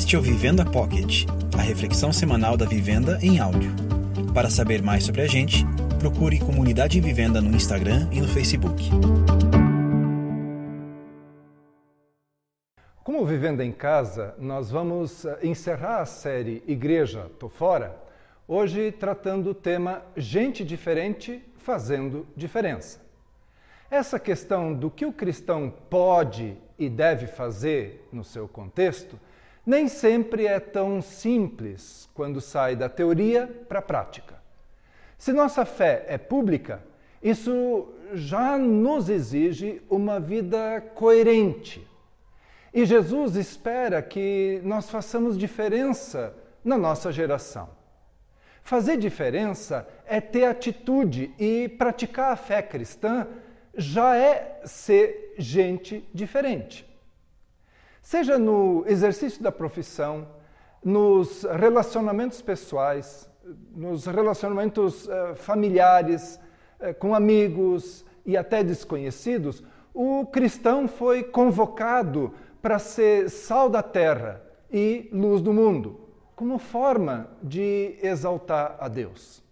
Este é o Vivenda Pocket, a reflexão semanal da vivenda em áudio. Para saber mais sobre a gente, procure Comunidade Vivenda no Instagram e no Facebook. Como Vivenda em Casa, nós vamos eh, encerrar a série Igreja Tô Fora, hoje tratando o tema Gente Diferente fazendo diferença. Essa questão do que o cristão pode e deve fazer no seu contexto nem sempre é tão simples quando sai da teoria para a prática. Se nossa fé é pública, isso já nos exige uma vida coerente. E Jesus espera que nós façamos diferença na nossa geração. Fazer diferença é ter atitude e praticar a fé cristã já é ser gente diferente. Seja no exercício da profissão, nos relacionamentos pessoais, nos relacionamentos uh, familiares, uh, com amigos e até desconhecidos, o cristão foi convocado para ser sal da terra e luz do mundo, como forma de exaltar a Deus.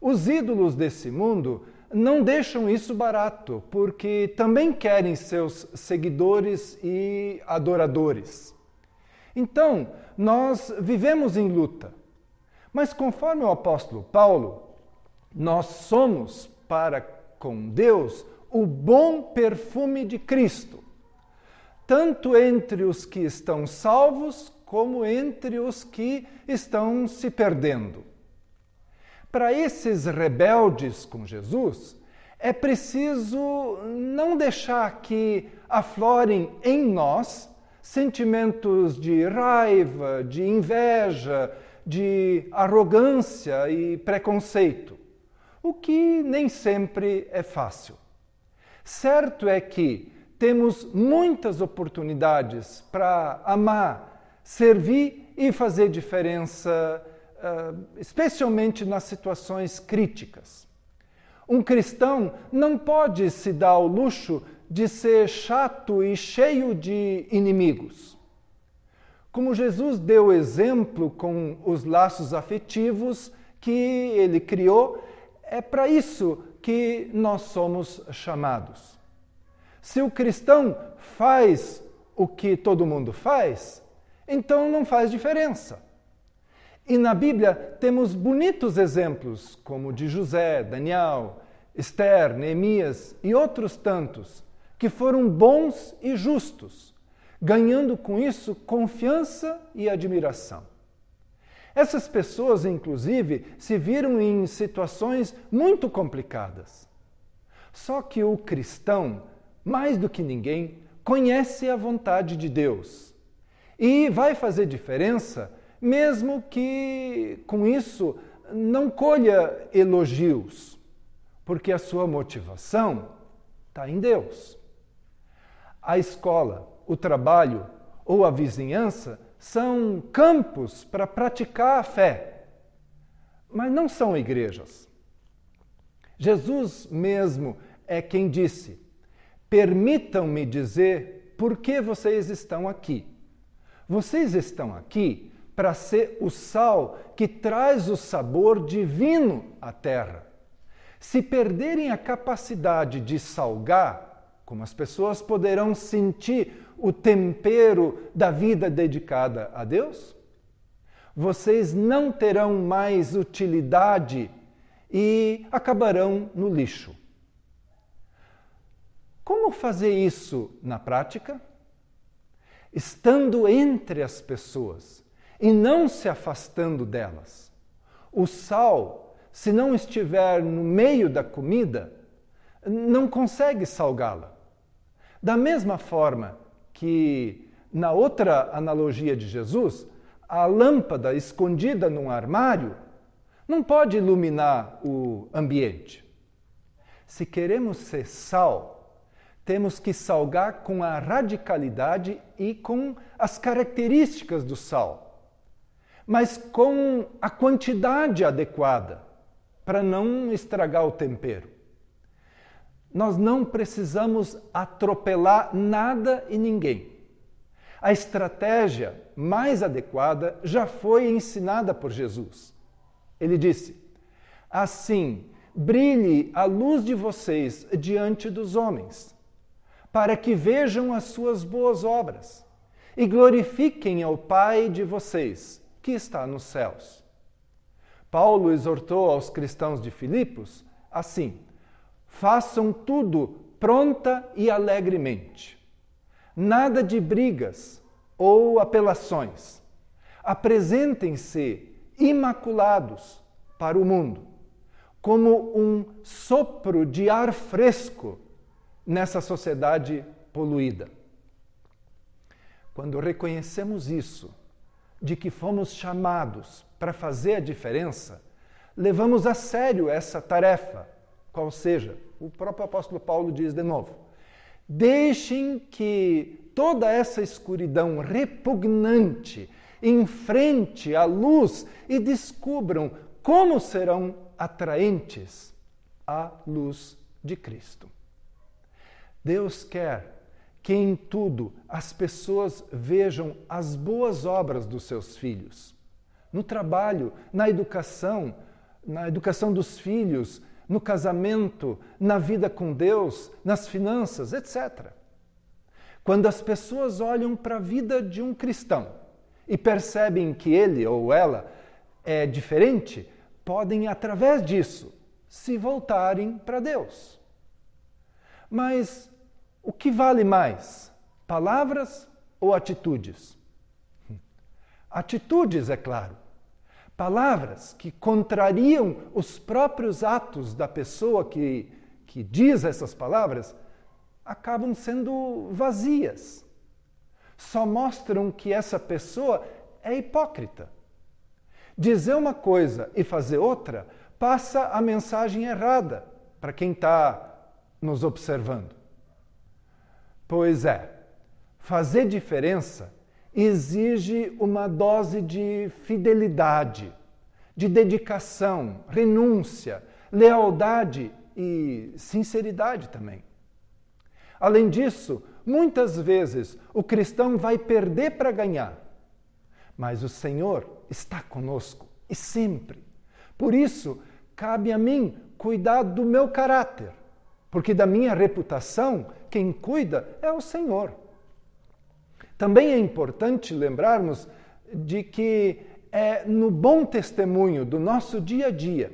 Os ídolos desse mundo não deixam isso barato, porque também querem seus seguidores e adoradores. Então, nós vivemos em luta. Mas conforme o apóstolo Paulo, nós somos para com Deus o bom perfume de Cristo, tanto entre os que estão salvos como entre os que estão se perdendo. Para esses rebeldes com Jesus, é preciso não deixar que aflorem em nós sentimentos de raiva, de inveja, de arrogância e preconceito, o que nem sempre é fácil. Certo é que temos muitas oportunidades para amar, servir e fazer diferença especialmente nas situações críticas. Um cristão não pode se dar ao luxo de ser chato e cheio de inimigos. Como Jesus deu exemplo com os laços afetivos que ele criou, é para isso que nós somos chamados. Se o cristão faz o que todo mundo faz, então não faz diferença. E na Bíblia temos bonitos exemplos, como de José, Daniel, Esther, Neemias e outros tantos, que foram bons e justos, ganhando com isso confiança e admiração. Essas pessoas, inclusive, se viram em situações muito complicadas. Só que o cristão, mais do que ninguém, conhece a vontade de Deus e vai fazer diferença mesmo que com isso não colha elogios, porque a sua motivação está em Deus. A escola, o trabalho ou a vizinhança são campos para praticar a fé, mas não são igrejas. Jesus mesmo é quem disse: Permitam-me dizer por que vocês estão aqui. Vocês estão aqui para ser o sal que traz o sabor divino à terra. Se perderem a capacidade de salgar, como as pessoas poderão sentir o tempero da vida dedicada a Deus? Vocês não terão mais utilidade e acabarão no lixo. Como fazer isso na prática? Estando entre as pessoas e não se afastando delas. O sal, se não estiver no meio da comida, não consegue salgá-la. Da mesma forma que, na outra analogia de Jesus, a lâmpada escondida num armário não pode iluminar o ambiente. Se queremos ser sal, temos que salgar com a radicalidade e com as características do sal mas com a quantidade adequada para não estragar o tempero. Nós não precisamos atropelar nada e ninguém. A estratégia mais adequada já foi ensinada por Jesus. Ele disse: Assim, brilhe a luz de vocês diante dos homens, para que vejam as suas boas obras e glorifiquem ao Pai de vocês, que está nos céus. Paulo exortou aos cristãos de Filipos assim: façam tudo pronta e alegremente. Nada de brigas ou apelações. Apresentem-se imaculados para o mundo, como um sopro de ar fresco nessa sociedade poluída. Quando reconhecemos isso, de que fomos chamados para fazer a diferença, levamos a sério essa tarefa, qual seja, o próprio apóstolo Paulo diz de novo: deixem que toda essa escuridão repugnante enfrente a luz e descubram como serão atraentes à luz de Cristo. Deus quer que em tudo as pessoas vejam as boas obras dos seus filhos. No trabalho, na educação, na educação dos filhos, no casamento, na vida com Deus, nas finanças, etc. Quando as pessoas olham para a vida de um cristão e percebem que ele ou ela é diferente, podem, através disso, se voltarem para Deus. Mas o que vale mais, palavras ou atitudes? Atitudes, é claro. Palavras que contrariam os próprios atos da pessoa que, que diz essas palavras acabam sendo vazias. Só mostram que essa pessoa é hipócrita. Dizer uma coisa e fazer outra passa a mensagem errada para quem está nos observando. Pois é, fazer diferença exige uma dose de fidelidade, de dedicação, renúncia, lealdade e sinceridade também. Além disso, muitas vezes o cristão vai perder para ganhar, mas o Senhor está conosco e sempre. Por isso, cabe a mim cuidar do meu caráter, porque da minha reputação, quem cuida é o Senhor. Também é importante lembrarmos de que é no bom testemunho do nosso dia a dia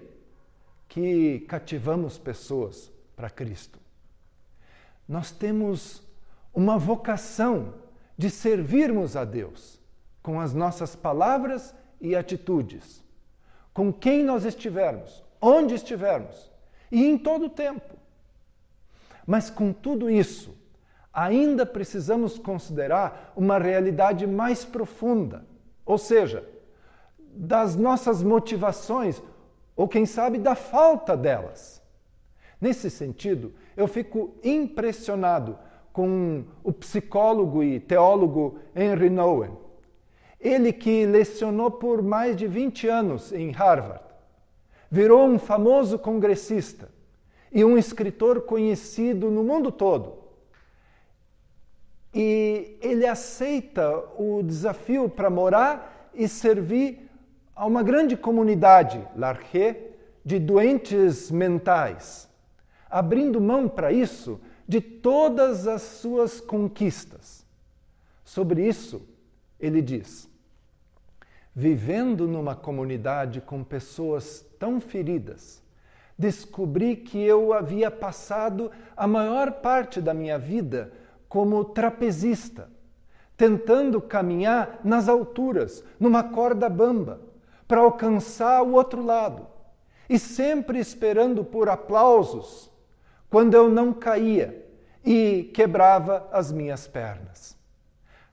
que cativamos pessoas para Cristo. Nós temos uma vocação de servirmos a Deus com as nossas palavras e atitudes, com quem nós estivermos, onde estivermos e em todo o tempo. Mas com tudo isso, ainda precisamos considerar uma realidade mais profunda, ou seja, das nossas motivações, ou quem sabe da falta delas. Nesse sentido, eu fico impressionado com o psicólogo e teólogo Henry Nouwen. Ele que lecionou por mais de 20 anos em Harvard, virou um famoso congressista e um escritor conhecido no mundo todo e ele aceita o desafio para morar e servir a uma grande comunidade, Larché, de doentes mentais, abrindo mão para isso de todas as suas conquistas. Sobre isso, ele diz: Vivendo numa comunidade com pessoas tão feridas, descobri que eu havia passado a maior parte da minha vida como trapezista, tentando caminhar nas alturas, numa corda bamba, para alcançar o outro lado, e sempre esperando por aplausos quando eu não caía e quebrava as minhas pernas.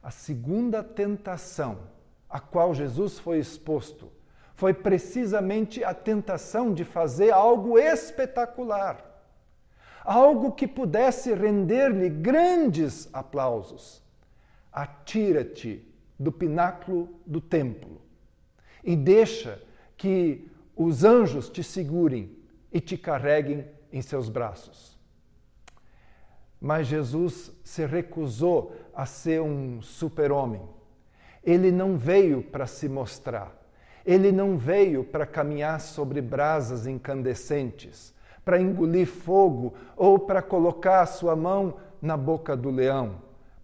A segunda tentação a qual Jesus foi exposto foi precisamente a tentação de fazer algo espetacular algo que pudesse render-lhe grandes aplausos. Atira-te do pináculo do templo e deixa que os anjos te segurem e te carreguem em seus braços. Mas Jesus se recusou a ser um super-homem. Ele não veio para se mostrar. Ele não veio para caminhar sobre brasas incandescentes, para engolir fogo ou para colocar a sua mão na boca do leão,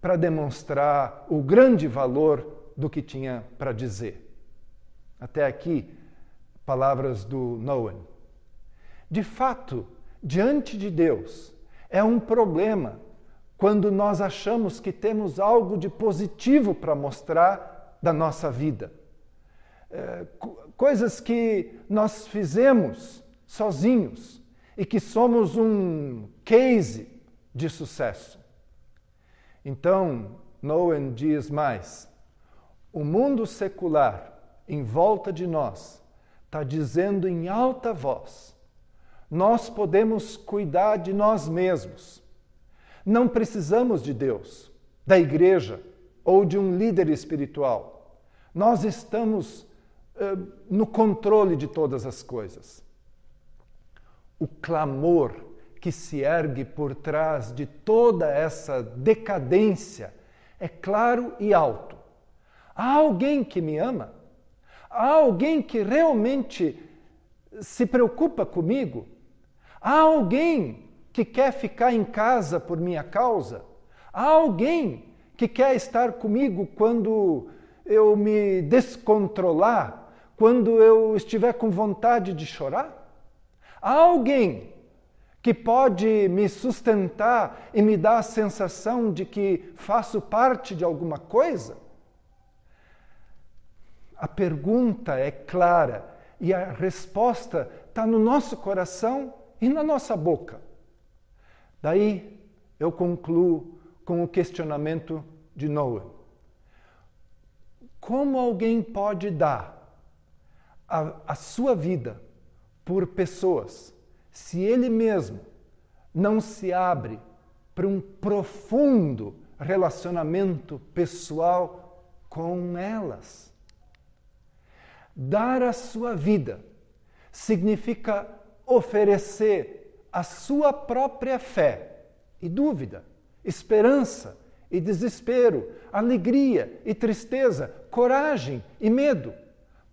para demonstrar o grande valor do que tinha para dizer. Até aqui, palavras do Noah. De fato, diante de Deus, é um problema quando nós achamos que temos algo de positivo para mostrar da nossa vida é, coisas que nós fizemos sozinhos e que somos um case de sucesso. Então, Noen diz mais: o mundo secular em volta de nós está dizendo em alta voz: nós podemos cuidar de nós mesmos. Não precisamos de Deus, da igreja ou de um líder espiritual. Nós estamos no controle de todas as coisas. O clamor que se ergue por trás de toda essa decadência é claro e alto. Há alguém que me ama? Há alguém que realmente se preocupa comigo? Há alguém que quer ficar em casa por minha causa? Há alguém que quer estar comigo quando eu me descontrolar quando eu estiver com vontade de chorar? Há alguém que pode me sustentar e me dar a sensação de que faço parte de alguma coisa? A pergunta é clara e a resposta está no nosso coração e na nossa boca. Daí eu concluo com o questionamento de Noah. Como alguém pode dar a, a sua vida por pessoas, se ele mesmo não se abre para um profundo relacionamento pessoal com elas. Dar a sua vida significa oferecer a sua própria fé e dúvida, esperança e desespero, alegria e tristeza, coragem e medo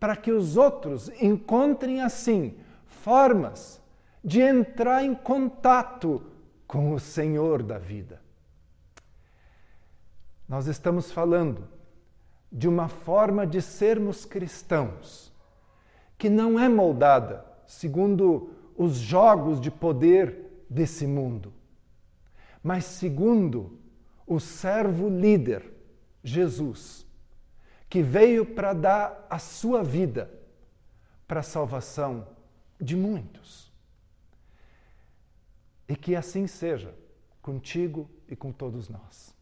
para que os outros encontrem assim formas de entrar em contato com o Senhor da vida. Nós estamos falando de uma forma de sermos cristãos que não é moldada segundo os jogos de poder desse mundo, mas segundo o servo líder, Jesus que veio para dar a sua vida para a salvação de muitos. E que assim seja contigo e com todos nós.